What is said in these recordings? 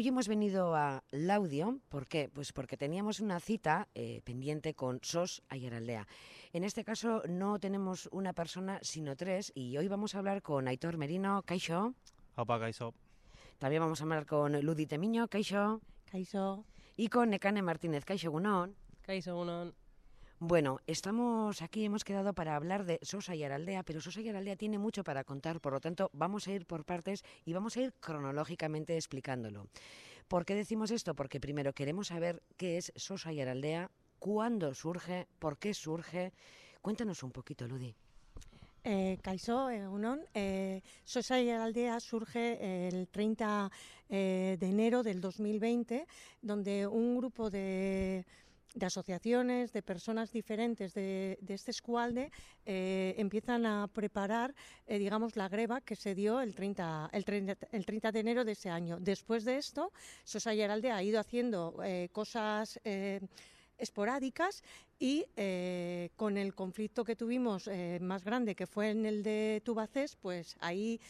Hoy hemos venido a Laudio, ¿por qué? Pues porque teníamos una cita eh, pendiente con SOS Ayaraldea. En este caso no tenemos una persona, sino tres, y hoy vamos a hablar con Aitor Merino, Caixo. Opa, Caixo. También vamos a hablar con Ludi Temiño, Caixo. Caixo. Y con Nekane Martínez, Caixo Gunón. Caixo Gunón. Bueno, estamos aquí, hemos quedado para hablar de Sosa y Araldea, pero Sosa y Araldea tiene mucho para contar, por lo tanto vamos a ir por partes y vamos a ir cronológicamente explicándolo. ¿Por qué decimos esto? Porque primero queremos saber qué es Sosa y Araldea, cuándo surge, por qué surge. Cuéntanos un poquito, Ludi. Eh, Caixo, eh, Unón, eh, Sosa y Aldea surge el 30 eh, de enero del 2020, donde un grupo de de asociaciones, de personas diferentes de, este escualde, eh, empiezan a preparar, eh, digamos, la greva que se dio el 30, el, 30, el 30 de enero de ese año. Después de esto, Sosa Geralde ha ido haciendo eh, cosas esporádicas y con el conflicto que tuvimos más grande, que fue en el de Tubacés, pues ahí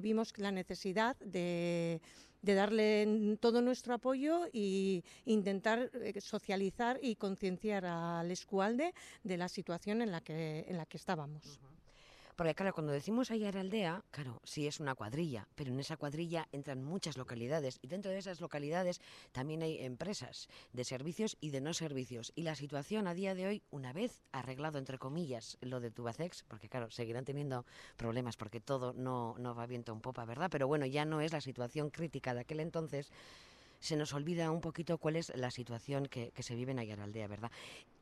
vimos la necesidad de, de, darle todo nuestro apoyo e intentar eh, socializar y concienciar al escualde de la situación en la que, en la que estábamos. Porque claro, cuando decimos aldea, claro, sí es una cuadrilla, pero en esa cuadrilla entran muchas localidades y dentro de esas localidades también hay empresas de servicios y de no servicios. Y la situación a día de hoy, una vez arreglado, entre comillas, lo de Tubacex, porque claro, seguirán teniendo problemas porque todo no, no va viento en popa, ¿verdad? Pero bueno, ya no es la situación crítica de aquel entonces, se nos olvida un poquito cuál es la situación que, que se vive en Ayaraldea, ¿verdad?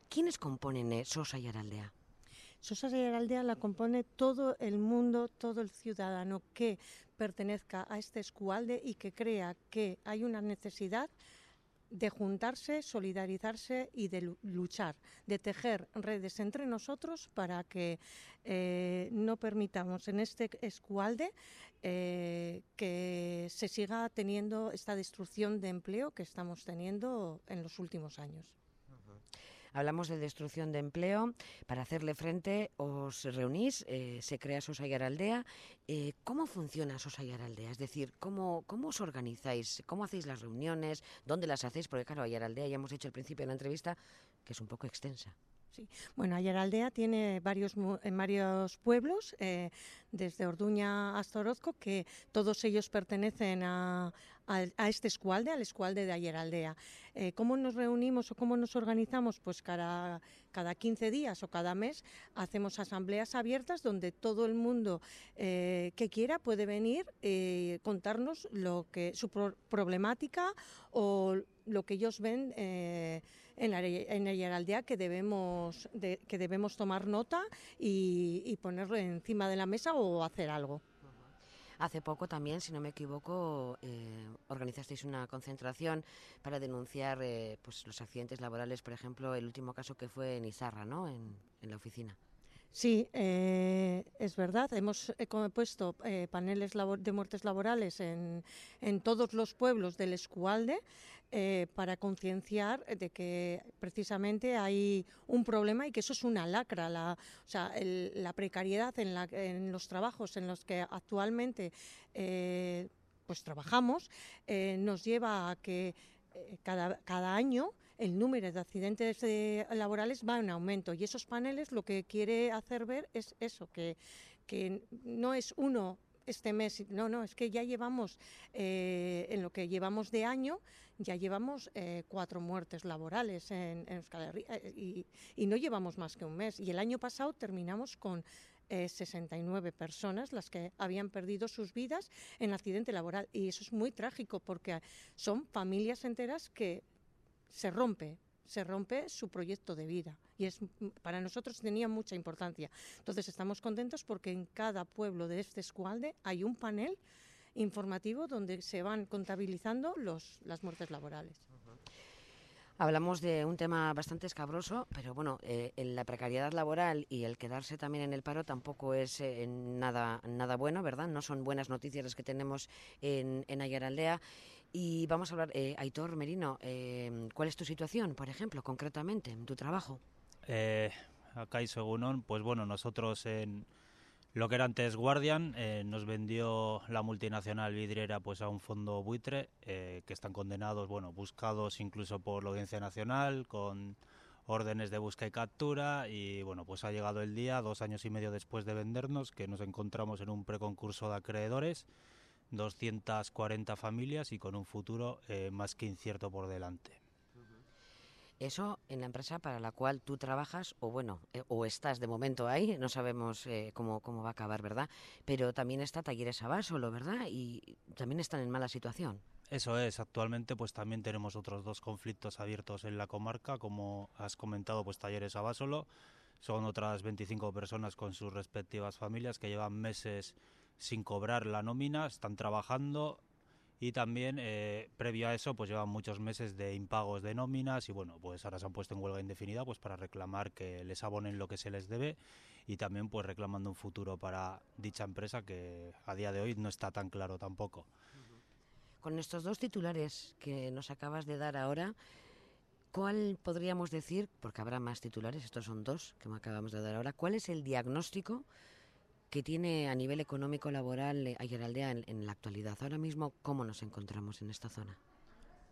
¿Quiénes componen Sosa Ayaraldea? Sosa Aldea la compone todo el mundo, todo el ciudadano que pertenezca a este escualde y que crea que hay una necesidad de juntarse, solidarizarse y de luchar, de tejer redes entre nosotros para que eh, no permitamos en este escualde eh, que se siga teniendo esta destrucción de empleo que estamos teniendo en los últimos años. Hablamos de destrucción de empleo. Para hacerle frente os reunís, eh, se crea Sosa y Araldea. Eh, ¿Cómo funciona Sosa y Araldea? Es decir, ¿cómo, ¿cómo os organizáis? ¿Cómo hacéis las reuniones? ¿Dónde las hacéis? Porque claro, Ayaraldea ya hemos hecho al principio de la entrevista que es un poco extensa. Sí. Bueno, Ayaraldea tiene varios, en varios pueblos, eh, desde Orduña hasta Orozco, que todos ellos pertenecen a, a, este escualde, al escualde de Ayaraldea. Eh, ¿Cómo nos reunimos o cómo nos organizamos? Pues cada, cada 15 días o cada mes hacemos asambleas abiertas donde todo el mundo eh, que quiera puede venir y contarnos lo que, su pro problemática o lo que ellos ven eh, en, la, en la Heraldea que debemos, de, que debemos tomar nota y ponerlo encima de la mesa o hacer algo. Hace poco también, si no me equivoco, eh, organizasteis una concentración para denunciar eh, pues, los accidentes laborales, por ejemplo, el último caso que fue en Izarra, ¿no? en, en la oficina. Sí, eh, es verdad. Hemos eh, puesto eh, paneles de muertes laborales en, en, todos los pueblos del Escualde eh, para concienciar de que precisamente hay un problema y que eso es una lacra. La, o sea, el, la precariedad en, la, en, los trabajos en los que actualmente eh, pues trabajamos nos lleva a que eh, cada, cada, año el número de accidentes de, laborales va en aumento y esos paneles lo que quiere hacer ver es eso, que, que no es uno este mes, no, no, es que ya llevamos, eh, en lo que llevamos de año, ya llevamos eh, cuatro muertes laborales en, en Euskal Herria y, y, no llevamos más que un mes. Y el año pasado terminamos con eh, 69 personas las que habían perdido sus vidas en accidente laboral. Y eso es muy trágico porque son familias enteras que se rompe se rompe su proyecto de vida y es para nosotros tenía mucha importancia. Entonces estamos contentos porque en cada pueblo de este escualde hay un panel informativo donde se van contabilizando los, las muertes laborales. Hablamos de un tema bastante escabroso, pero bueno, eh, la precariedad laboral y el quedarse también en el paro tampoco es eh, nada, nada bueno, ¿verdad? No son buenas noticias las que tenemos en, en Ayaraldea. Y vamos a hablar, eh, Aitor Merino, eh, ¿cuál es tu situación, por ejemplo, concretamente, en tu trabajo? Eh, acá y según, pues bueno, nosotros en Lo que era antes Guardian eh, nos vendió la multinacional vidriera pues a un fondo buitre eh, que están condenados, bueno, buscados incluso por la Audiencia Nacional con órdenes de busca y captura y bueno, pues ha llegado el día, dos años y medio después de vendernos, que nos encontramos en un preconcurso de acreedores, 240 familias y con un futuro eh, más que incierto por delante. Eso en la empresa para la cual tú trabajas, o bueno, eh, o estás de momento ahí, no sabemos eh, cómo, cómo va a acabar, ¿verdad? Pero también está Talleres Abasolo, ¿verdad? Y también están en mala situación. Eso es, actualmente pues también tenemos otros dos conflictos abiertos en la comarca, como has comentado, pues Talleres Abasolo, son otras 25 personas con sus respectivas familias que llevan meses sin cobrar la nómina, están trabajando y también eh, previo a eso pues llevan muchos meses de impagos de nóminas y bueno pues ahora se han puesto en huelga indefinida pues para reclamar que les abonen lo que se les debe y también pues reclamando un futuro para dicha empresa que a día de hoy no está tan claro tampoco. Con estos dos titulares que nos acabas de dar ahora, ¿cuál podríamos decir, porque habrá más titulares, estos son dos que me acabamos de dar ahora, cuál es el diagnóstico que tiene a nivel económico laboral eh, Ayeraldea en, en la actualidad. Ahora mismo, ¿cómo nos encontramos en esta zona?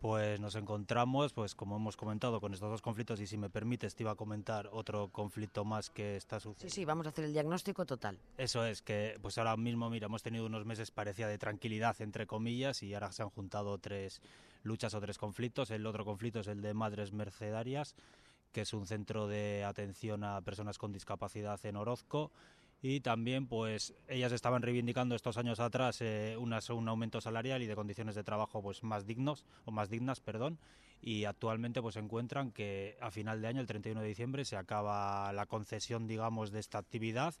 Pues nos encontramos, pues como hemos comentado, con estos dos conflictos y si me permites te iba a comentar otro conflicto más que está sucediendo. Sí, sí, vamos a hacer el diagnóstico total. Eso es, que pues ahora mismo, mira, hemos tenido unos meses parecía de tranquilidad, entre comillas, y ahora se han juntado tres luchas o tres conflictos. El otro conflicto es el de Madres Mercedarias, que es un centro de atención a personas con discapacidad en Orozco y también pues ellas estaban reivindicando estos años atrás eh, un aumento salarial y de condiciones de trabajo pues más dignos o más dignas perdón y actualmente pues encuentran que a final de año el 31 de diciembre se acaba la concesión digamos de esta actividad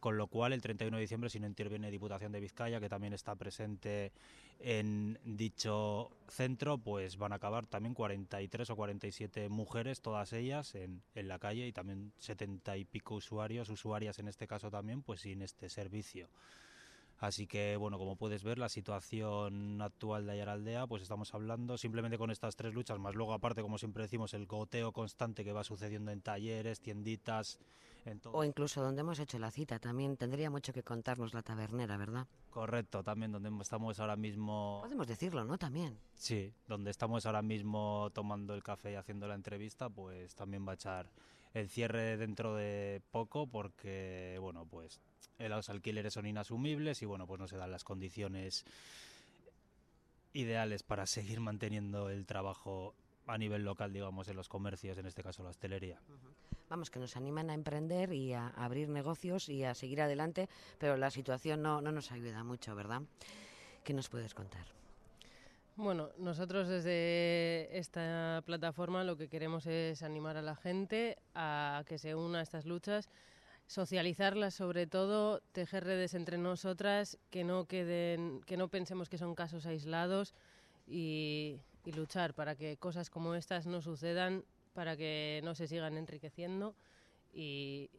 con lo cual el 31 de diciembre si no interviene Diputación de Vizcaya que también está presente en dicho centro pues van a acabar también 43 o 47 mujeres todas ellas en, en la calle y también 70 y pico usuarios usuarias en este caso también pues sin este servicio. Así que, bueno, como puedes ver, la situación actual de Ayaraldea, pues estamos hablando simplemente con estas tres luchas, más luego, aparte, como siempre decimos, el goteo constante que va sucediendo en talleres, tienditas, O incluso donde hemos hecho la cita, también tendría mucho que contarnos la tabernera, ¿verdad? Correcto, también donde estamos ahora mismo. Podemos decirlo, ¿no? También. Sí, donde estamos ahora mismo tomando el café y haciendo la entrevista, pues también va a echar el cierre dentro de poco porque, bueno, pues los alquileres son inasumibles y, bueno, pues no se dan las condiciones ideales para seguir manteniendo el trabajo a nivel local, digamos, en los comercios, en este caso la hostelería. Vamos, que nos animan a emprender y a abrir negocios y a seguir adelante, pero la situación no, no nos ayuda mucho, ¿verdad? ¿Qué nos puedes contar? Bueno, nosotros desde esta plataforma lo que queremos es animar a la gente a que se una a estas luchas, socializarlas sobre todo, tejer redes entre nosotras, que no queden, que no pensemos que son casos aislados y, luchar para que cosas como estas no sucedan, para que no se sigan enriqueciendo y,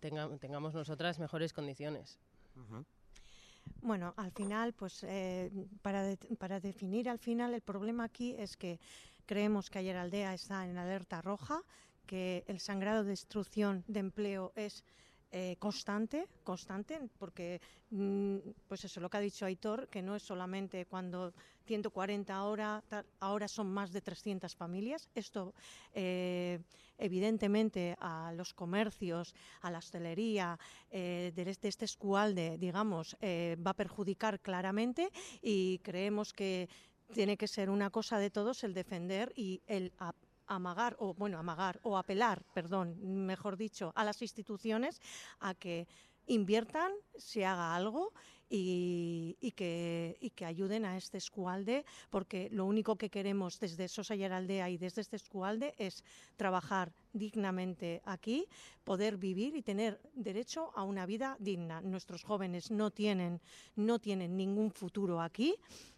tengamos nosotras mejores condiciones. Bueno, al final, pues eh, para, para definir al final el problema aquí es que creemos que ayer Aldea está en alerta roja, que el sangrado de destrucción de empleo es eh, constante, constante, porque mm, pues eso lo que ha dicho Aitor, que no es solamente cuando 140 ahora, ahora son más de 300 familias. Esto eh, evidentemente a los comercios, a la hostelería eh, de, este, este escualde, digamos, va a perjudicar claramente y creemos que tiene que ser una cosa de todos el defender y el amagar o bueno amagar o apelar perdón mejor dicho a las instituciones a que inviertan se haga algo y, que, y, que, ayuden a este escualde, porque lo único que queremos desde Sosa Aldea y desde este escualde es trabajar dignamente aquí, poder vivir y tener derecho a una vida digna. Nuestros jóvenes no tienen, no tienen ningún futuro aquí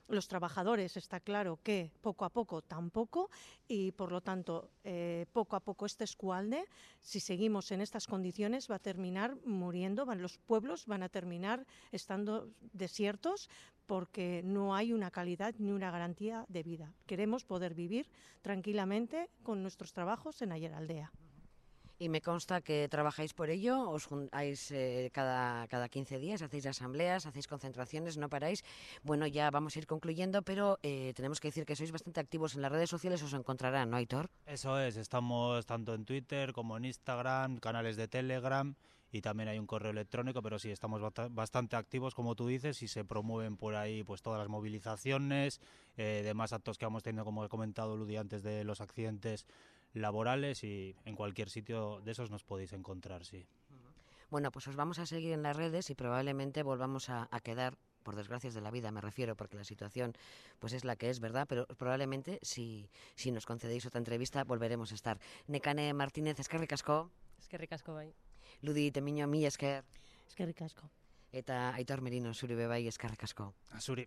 los trabajadores está claro que poco a poco tampoco y por lo tanto eh, poco a poco este escualde, si seguimos en estas condiciones, va a terminar muriendo, van, los pueblos van a terminar estando desiertos porque no hay una calidad ni una garantía de vida. Queremos poder vivir tranquilamente con nuestros trabajos en Ayer Aldea. Y me consta que trabajáis por ello, os juntáis eh, cada, cada 15 días, hacéis asambleas, hacéis concentraciones, no paráis. Bueno, ya vamos a ir concluyendo, pero eh, tenemos que decir que sois bastante activos en las redes sociales, os encontrarán, ¿no, Aitor? Eso es, estamos tanto en Twitter como en Instagram, canales de Telegram y también hay un correo electrónico, pero sí estamos bastante activos, como tú dices, y se promueven por ahí pues todas las movilizaciones, eh, demás actos que hemos tenido, como he comentado Ludi antes de los accidentes laborales y en cualquier sitio de esos nos podéis encontrar, sí. Bueno, pues os vamos a seguir en las redes y probablemente volvamos a, quedar por desgracias de la vida me refiero, porque la situación pues es la que es, ¿verdad? Pero probablemente si, si nos concedéis otra entrevista volveremos a estar. Necane Martínez, es que ricasco. Es que ricasco, bai. Ludi Temiño, mi esker. Es que ricasco. Eta Aitor Merino, zuri bebai, eskerrik asko. Zuri.